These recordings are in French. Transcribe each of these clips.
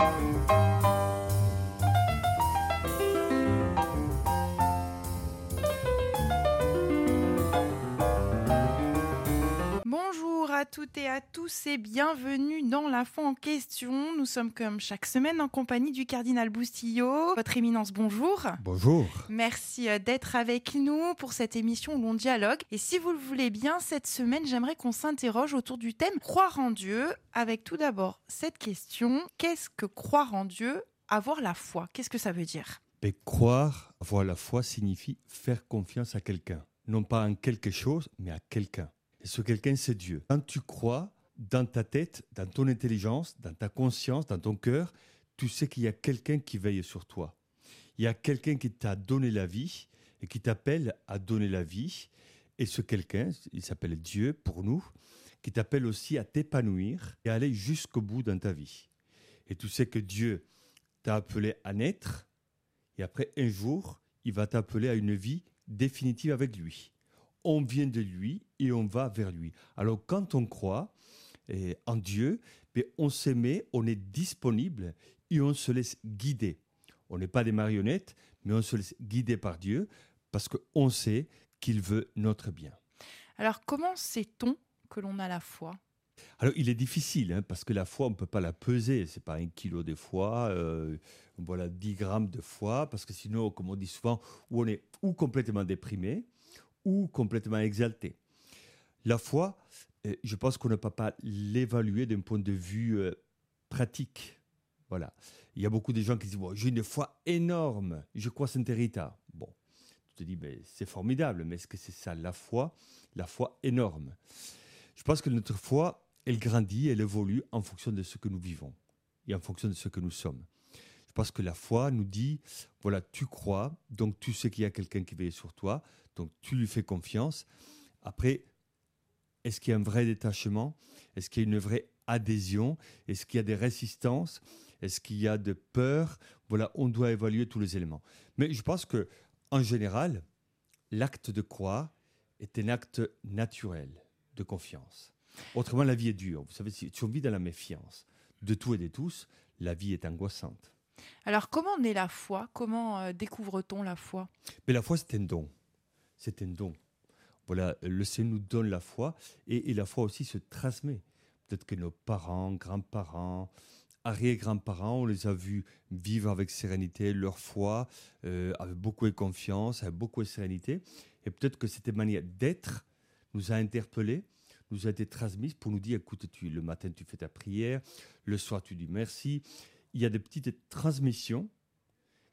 à toutes et à tous et bienvenue dans la foi en question. Nous sommes comme chaque semaine en compagnie du cardinal Boustillot. Votre éminence, bonjour. Bonjour. Merci euh, d'être avec nous pour cette émission où l'on dialogue. Et si vous le voulez bien, cette semaine, j'aimerais qu'on s'interroge autour du thème croire en Dieu avec tout d'abord cette question. Qu'est-ce que croire en Dieu Avoir la foi, qu'est-ce que ça veut dire? Mais croire, avoir la foi signifie faire confiance à quelqu'un. Non pas en quelque chose, mais à quelqu'un. Et ce quelqu'un, c'est Dieu. Quand tu crois dans ta tête, dans ton intelligence, dans ta conscience, dans ton cœur, tu sais qu'il y a quelqu'un qui veille sur toi. Il y a quelqu'un qui t'a donné la vie et qui t'appelle à donner la vie. Et ce quelqu'un, il s'appelle Dieu pour nous, qui t'appelle aussi à t'épanouir et à aller jusqu'au bout dans ta vie. Et tu sais que Dieu t'a appelé à naître et après un jour, il va t'appeler à une vie définitive avec lui on vient de lui et on va vers lui. Alors quand on croit eh, en Dieu, mais on s'aimait, on est disponible et on se laisse guider. On n'est pas des marionnettes, mais on se laisse guider par Dieu parce qu'on sait qu'il veut notre bien. Alors comment sait-on que l'on a la foi? Alors, il est difficile, hein, parce que la foi, on ne peut pas la peser. Ce n'est pas un kilo de foi, euh, voilà, 10 grammes de foi, parce que sinon, comme on dit souvent, on est ou complètement déprimé, ou complètement exalté. La foi, euh, je pense qu'on ne peut pas l'évaluer d'un point de vue euh, pratique. Voilà. Il y a beaucoup de gens qui disent bon, J'ai une foi énorme, je crois Saint Rita. Bon, tu te dis C'est formidable, mais est-ce que c'est ça la foi? La foi énorme. Je pense que notre foi, elle grandit, elle évolue en fonction de ce que nous vivons et en fonction de ce que nous sommes. Je pense que la foi nous dit voilà, tu crois, donc tu sais qu'il y a quelqu'un qui veille sur toi, donc tu lui fais confiance. Après, est-ce qu'il y a un vrai détachement? Est-ce qu'il y a une vraie adhésion? Est-ce qu'il y a des résistances? Est-ce qu'il y a de peur? Voilà, on doit évaluer tous les éléments. Mais je pense que, en général, l'acte de croire est un acte naturel de confiance. Autrement, la vie est dure. Vous savez, si on vit dans la méfiance de tout et de tous, la vie est angoissante. Alors, comment naît la foi? Comment euh, découvre-t-on la foi? Mais la foi, c'est un don c'est un don. Voilà, le Seigneur nous donne la foi et, la foi aussi se transmet. Peut-être que nos parents, grands-parents, arrière-grands-parents, on les a vus vivre avec sérénité leur foi, euh, avec beaucoup de confiance, avec beaucoup de sérénité. Et peut-être que cette manière d'être nous a interpellés, nous a été transmise pour nous dire, écoute, le matin tu fais ta prière, le soir tu dis merci. Il y a des petites transmissions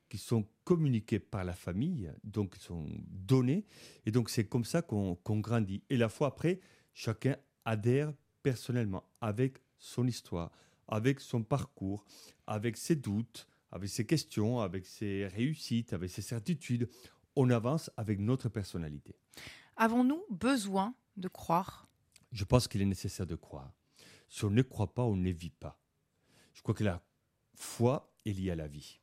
qui sont communiqués par la famille, donc sont donnés. Et donc c'est comme ça qu'on grandit. Et la fois après, chacun adhère personnellement avec son histoire, avec son parcours, avec ses doutes, avec ses questions, avec ses réussites, avec ses certitudes. On avance avec notre personnalité. Avons-nous besoin de croire? Je pense qu'il est nécessaire de croire. Si on ne croit pas, on ne vit pas. Je crois que la foi est liée à la vie.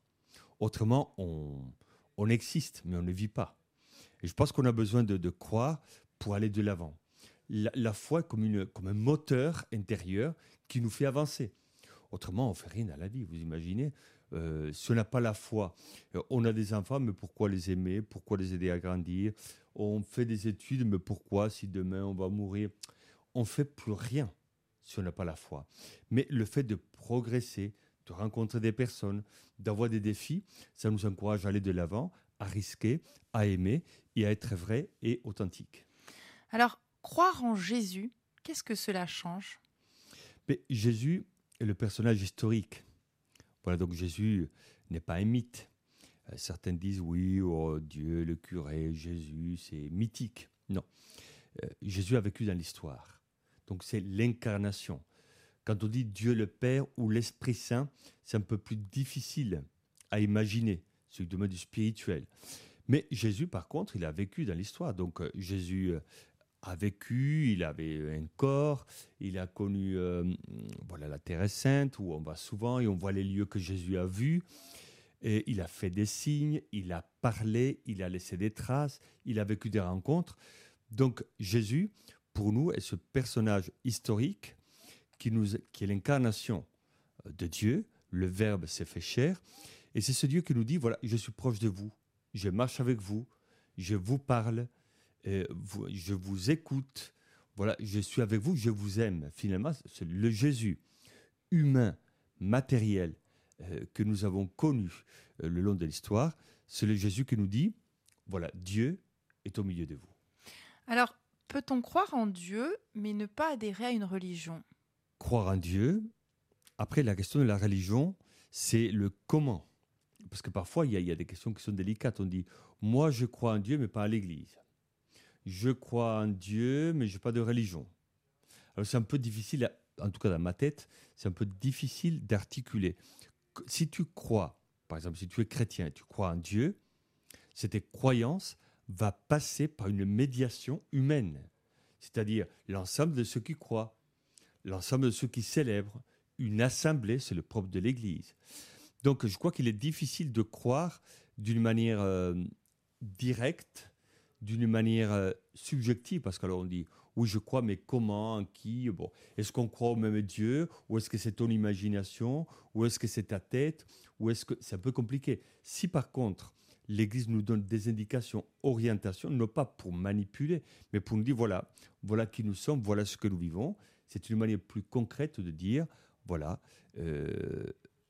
Autrement, on, existe, mais on ne vit pas. Et je pense qu'on a besoin de, croire pour aller de l'avant. La, foi comme, une, comme un moteur intérieur qui nous fait avancer. Autrement, on fait rien à la vie, vous imaginez euh, Si on n'a pas la foi, euh, on a des enfants, mais pourquoi les aimer? Pourquoi les aider à grandir? On fait des études, mais pourquoi? Si demain on va mourir On fait plus rien si on n'a pas la foi. Mais le fait de progresser, de rencontrer des personnes, d'avoir des défis, ça nous encourage à aller de l'avant, à risquer, à aimer et à être vrai et authentique. Alors, croire en Jésus, qu'est-ce que cela change? Mais Jésus est le personnage historique. Voilà, donc Jésus n'est pas un mythe. Euh, certains disent oui, oh, Dieu, le curé, Jésus, c'est mythique. Non. Euh, Jésus a vécu dans l'histoire. Donc c'est l'incarnation. Quand on dit Dieu le Père ou l'Esprit Saint, c'est un peu plus difficile à imaginer, ce domaine du spirituel. Mais Jésus, par contre, il a vécu dans l'histoire. Donc euh, Jésus euh, a vécu, il avait un corps, il a connu euh, voilà, la Terre sainte, où on va souvent et on voit les lieux que Jésus a vus. Et il a fait des signes, il a parlé, il a laissé des traces, il a vécu des rencontres. Donc Jésus, pour nous, est ce personnage historique qui, est l'incarnation euh, de Dieu, le Verbe s'est fait chair. Et c'est ce Dieu qui nous dit, voilà, je suis proche de vous, je marche avec vous, je vous parle, je vous écoute, voilà, je suis avec vous, je vous aime. Finalement, c'est le Jésus humain, matériel, euh, que nous avons connu euh, le long de l'histoire, c'est le Jésus qui nous dit, voilà, Dieu est au milieu de vous. Alors, peut-on croire en Dieu, mais ne pas adhérer à une religion? Croire en Dieu, après la question de la religion, c'est le comment. Parce que parfois, il y, a, des questions qui sont délicates. On dit, moi, je crois en Dieu, mais pas à l'Église. Je crois en Dieu, mais je n'ai pas de religion. Alors, c'est un peu difficile, en tout cas dans ma tête, c'est un peu difficile d'articuler. Si tu crois, par exemple, si tu es chrétien et tu crois en Dieu, cette croyance va passer par une médiation humaine, c'est-à-dire l'ensemble de ceux qui croient, l'ensemble de ceux qui célèbrent, une assemblée, c'est le propre de l'Église. Donc je crois qu'il est difficile de croire d'une manière euh, directe, d'une manière euh, subjective, parce qu'alors on dit, oui, je crois, mais comment, qui bon, Est-ce qu'on croit au même Dieu Ou est-ce que c'est ton imagination Ou est-ce que c'est ta tête Ou est-ce que c'est un peu compliqué Si par contre, l'Église nous donne des indications, orientations, non pas pour manipuler, mais pour nous dire voilà, voilà qui nous sommes, voilà ce que nous vivons. C'est une manière plus concrète de dire voilà, euh,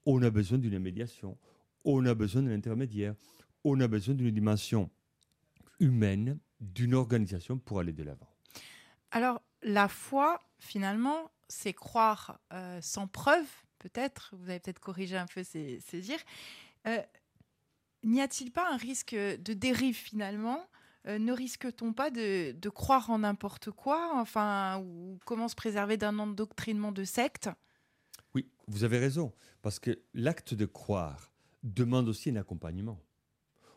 on a besoin d'une médiation, on a besoin d'un intermédiaire, on a besoin d'une dimension humaine, d'une organisation pour aller de l'avant. Alors, la foi, finalement, c'est croire euh, sans preuve, peut-être, vous avez peut-être corrigé un peu ces, dires. Euh, n'y a-t-il pas un risque de dérive finalement euh, Ne risque-t-on pas de, croire en n'importe quoi Enfin, comment se préserver d'un endoctrinement de secte? Oui, vous avez raison, parce que l'acte de croire demande aussi un accompagnement.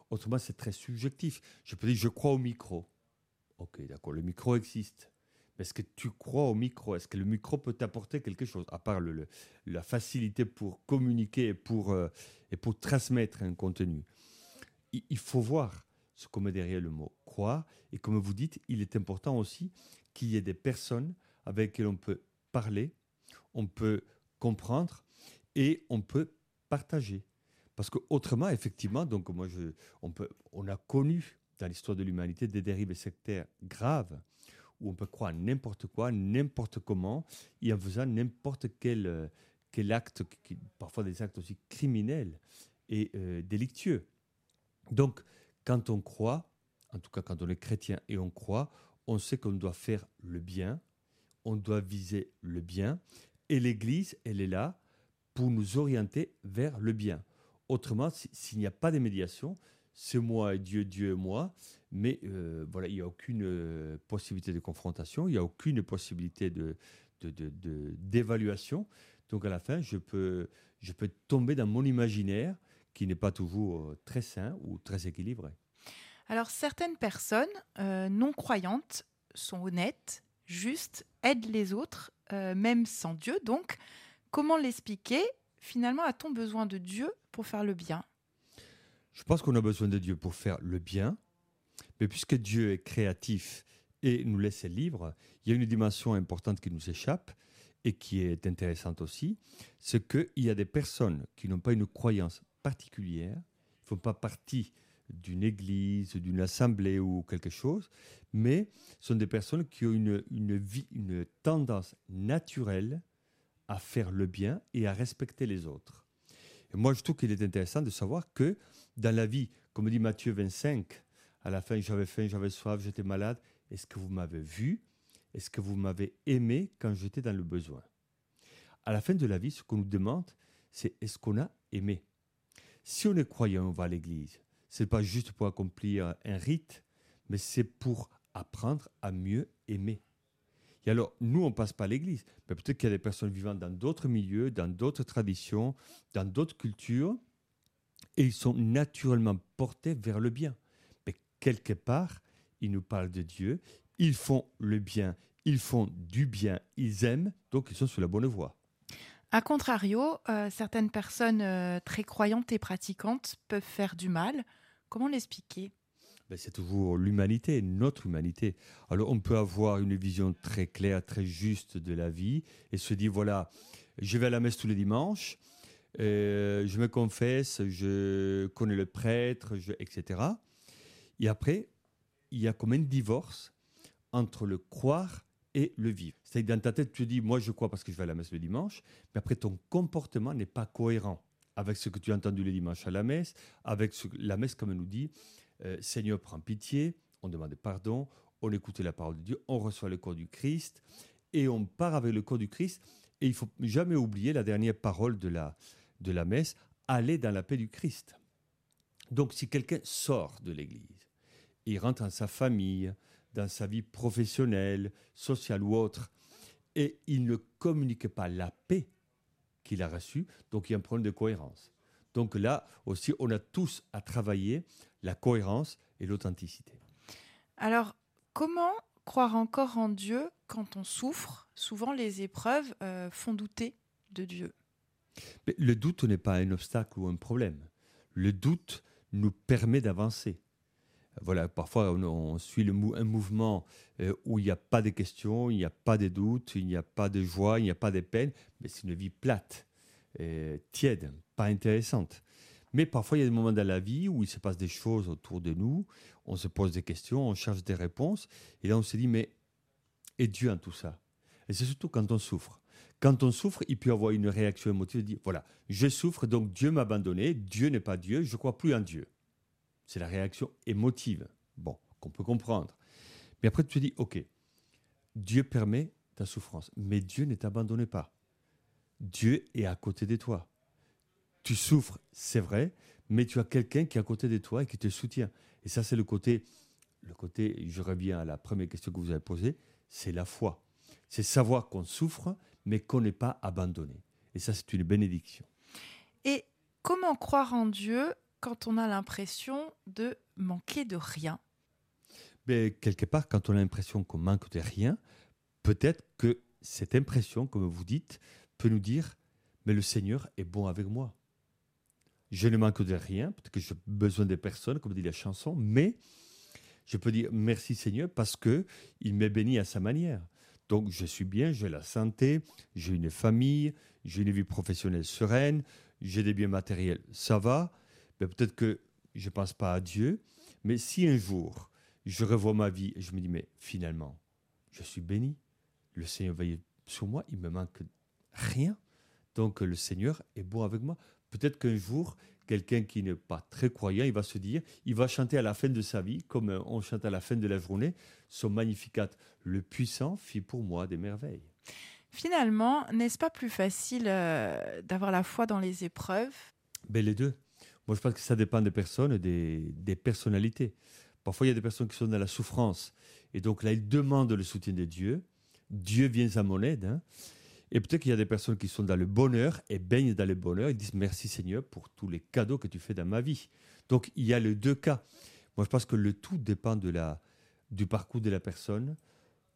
Autrement, c'est très subjectif. Je peux dire, je crois au micro. Ok, d'accord, le micro existe. Est-ce que tu crois au micro? Est-ce que le micro peut t'apporter quelque chose, à part la facilité pour communiquer et pour, euh, et pour transmettre un contenu? Il, faut voir ce qu'on met derrière le mot Et comme vous dites, il est important aussi qu'il y ait des personnes avec qui on peut parler, on peut comprendre et on peut partager. Parce qu'autrement, effectivement, donc moi je, on, peut, on a connu dans l'histoire de l'humanité des dérives sectaires graves où on peut croire n'importe quoi, n'importe comment, et en faisant n'importe quel, quel acte, parfois des actes aussi criminels et euh, délictueux. Donc, quand on croit, en tout cas quand on est chrétien et on croit, on sait qu'on doit faire le bien, on doit viser le bien, et l'Église, elle est là pour nous orienter vers le bien. Autrement, s'il n'y a pas de médiation, c'est moi et Dieu, Dieu et moi, mais euh, voilà, il n'y a aucune euh, possibilité de confrontation, il n'y a aucune possibilité de, d'évaluation. Donc à la fin, je peux, je peux tomber dans mon imaginaire qui n'est pas toujours euh, très sain ou très équilibré. Alors certaines personnes euh, non croyantes sont honnêtes, justes, aident les autres, euh, même sans Dieu. Donc, comment l'expliquer? Finalement, a-t-on besoin de Dieu pour faire le bien? Je pense qu'on a besoin de Dieu pour faire le bien, mais puisque Dieu est créatif et nous laisse libres, il y a une dimension importante qui nous échappe et qui est intéressante aussi, c'est qu'il y a des personnes qui n'ont pas une croyance particulières, ils ne font pas partie d'une église, d'une assemblée ou quelque chose, mais sont des personnes qui ont une, une tendance naturelle à faire le bien et à respecter les autres. Et moi, je trouve qu'il est intéressant de savoir que dans la vie, comme dit Matthieu 25, à la fin, j'avais faim, j'avais soif, j'étais malade, est-ce que vous m'avez vu? Est-ce que vous m'avez aimé quand j'étais dans le besoin? À la fin de la vie, ce qu'on nous demande, c'est est-ce qu'on a aimé? Si on est croyant, on va à l'église. Ce n'est pas juste pour accomplir un rite, mais c'est pour apprendre à mieux aimer. Et alors, nous, on passe pas à l'église. Mais peut-être qu'il y a des personnes vivant dans d'autres milieux, dans d'autres traditions, dans d'autres cultures, et ils sont naturellement portés vers le bien. Mais quelque part, ils nous parlent de Dieu, ils font le bien, ils font du bien, ils aiment, donc ils sont sur la bonne voie. A contrario, euh, certaines personnes euh, très croyantes et pratiquantes peuvent faire du mal. Comment l'expliquer? Ben, C'est toujours l'humanité, notre humanité. Alors on peut avoir une vision très claire, très juste de la vie et se dire, voilà, je vais à la messe tous les dimanches, euh, je me confesse, je connais le prêtre, etc. Et après, il y a comme un divorce entre le croire et le vivre. C'est-à-dire dans ta tête, tu te dis, moi je crois parce que je vais à la messe le dimanche, mais après ton comportement n'est pas cohérent avec ce que tu as entendu le dimanche à la messe, avec ce, la messe comme elle nous dit, euh, Seigneur prends pitié, on demande pardon, on écoute la parole de Dieu, on reçoit le corps du Christ et on part avec le corps du Christ. Et il faut jamais oublier la dernière parole de la, de la messe, aller dans la paix du Christ. Donc si quelqu'un sort de l'Église, il rentre dans sa famille, dans sa vie professionnelle, sociale ou autre, et il ne communique pas la paix qu'il a reçue, donc il y a un problème de cohérence. Donc là aussi, on a tous à travailler la cohérence et l'authenticité. Alors, comment croire encore en Dieu quand on souffre? Souvent, les épreuves euh, font douter de Dieu. Mais le doute n'est pas un obstacle ou un problème. Le doute nous permet d'avancer. Voilà, parfois on, suit un mouvement euh, où il n'y a pas de questions, il n'y a pas de doutes, il n'y a pas de joie, il n'y a pas de peine, mais c'est une vie plate, euh, tiède, pas intéressante. Mais parfois il y a des moments dans la vie où il se passe des choses autour de nous, on se pose des questions, on cherche des réponses, et là on se dit mais et Dieu en tout ça? Et c'est surtout quand on souffre. Quand on souffre, il peut y avoir une réaction émotive, dire voilà, je souffre, donc Dieu m'a abandonné, Dieu n'est pas Dieu, je crois plus en Dieu. C'est la réaction émotive, bon, qu'on peut comprendre. Mais après, tu te dis ok, Dieu permet ta souffrance, mais Dieu ne t'abandonne pas. Dieu est à côté de toi. Tu souffres, c'est vrai, mais tu as quelqu'un qui est à côté de toi et qui te soutient. Et ça, c'est le côté, le côté, je reviens à la première question que vous avez posée, c'est la foi. C'est savoir qu'on souffre, mais qu'on n'est pas abandonné. Et ça, c'est une bénédiction. Et comment croire en Dieu quand on a l'impression de manquer de rien mais Quelque part, quand on a l'impression qu'on manque de rien, peut-être que cette impression, comme vous dites, peut nous dire, mais le Seigneur est bon avec moi. Je ne manque de rien, peut-être que j'ai besoin de personnes, comme dit la chanson, mais je peux dire merci Seigneur parce que il m'est béni à sa manière. Donc je suis bien, j'ai la santé, j'ai une famille, j'ai une vie professionnelle sereine, j'ai des biens matériels, ça va. Mais peut-être que je ne pense pas à Dieu, mais si un jour je revois ma vie et je me dis mais finalement je suis béni, le Seigneur veille sur moi, il me manque rien. Donc le Seigneur est bon avec moi. Peut-être qu'un jour, quelqu'un qui n'est pas très croyant, il va se dire, il va chanter à la fin de sa vie, comme on chante à la fin de la journée, son magnificat. Le puissant fit pour moi des merveilles. Finalement, n'est-ce pas plus facile euh, d'avoir la foi dans les épreuves? Ben, Les deux. Moi, je pense que ça dépend des personnes, des, des personnalités. Parfois, il y a des personnes qui sont dans la souffrance. Et donc là, ils demandent le soutien de Dieu. Dieu vient à mon aide. Hein. Et peut-être qu'il y a des personnes qui sont dans le bonheur et baignent dans le bonheur et disent merci Seigneur pour tous les cadeaux que tu fais dans ma vie. Donc il y a les deux cas. Moi je pense que le tout dépend de la, du parcours de la personne,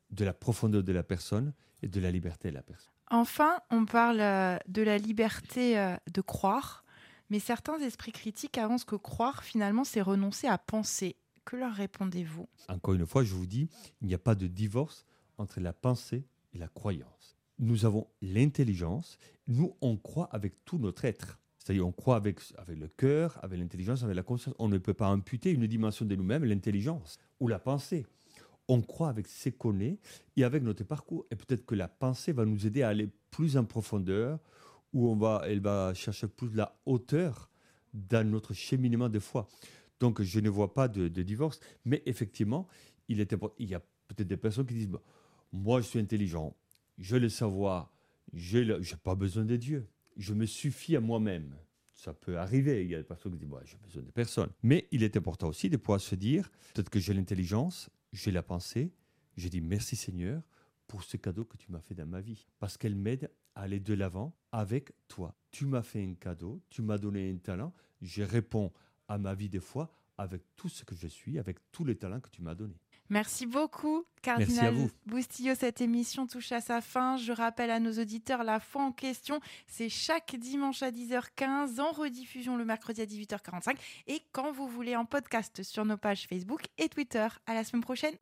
de la profondeur de la personne et de la liberté de la personne. Enfin, on parle euh, de la liberté euh, de croire, mais certains esprits critiques avancent que croire finalement c'est renoncer à penser. Que leur répondez-vous? Encore une fois, je vous dis, il n'y a pas de divorce entre la pensée et la croyance nous avons l'intelligence. Nous, on croit avec tout notre être. C'est-à-dire, on croit avec, avec le cœur, avec l'intelligence, avec la conscience. On ne peut pas imputer une dimension de nous-mêmes, l'intelligence ou la pensée. On croit avec ce qu'on est et avec notre parcours. Et peut-être que la pensée va nous aider à aller plus en profondeur, où on va, elle va chercher plus la hauteur dans notre cheminement de foi. Donc, je ne vois pas de, divorce. Mais effectivement, il, est il y a peut-être des personnes qui disent Moi, je suis intelligent je le savoir, je n'ai pas besoin de Dieu. Je me suffis à moi-même. Ça peut arriver. Il y a des personnes qui disent j'ai besoin de personne. Mais il est important aussi de pouvoir se dire peut-être que j'ai l'intelligence, j'ai la pensée. Je dis merci Seigneur pour ce cadeau que tu m'as fait dans ma vie. Parce qu'elle m'aide aller de l'avant avec toi. Tu m'as fait un cadeau, tu m'as donné un talent. Je réponds à ma vie des fois avec tout ce que je suis, avec tous les talents que tu m'as donnés. Merci beaucoup, Cardinal Boustillo. Cette émission touche à sa fin. Je rappelle à nos auditeurs la foi en question. C'est chaque dimanche à 10h15, en rediffusion le mercredi à 18h45 et quand vous voulez en podcast sur nos pages Facebook et Twitter. À la semaine prochaine.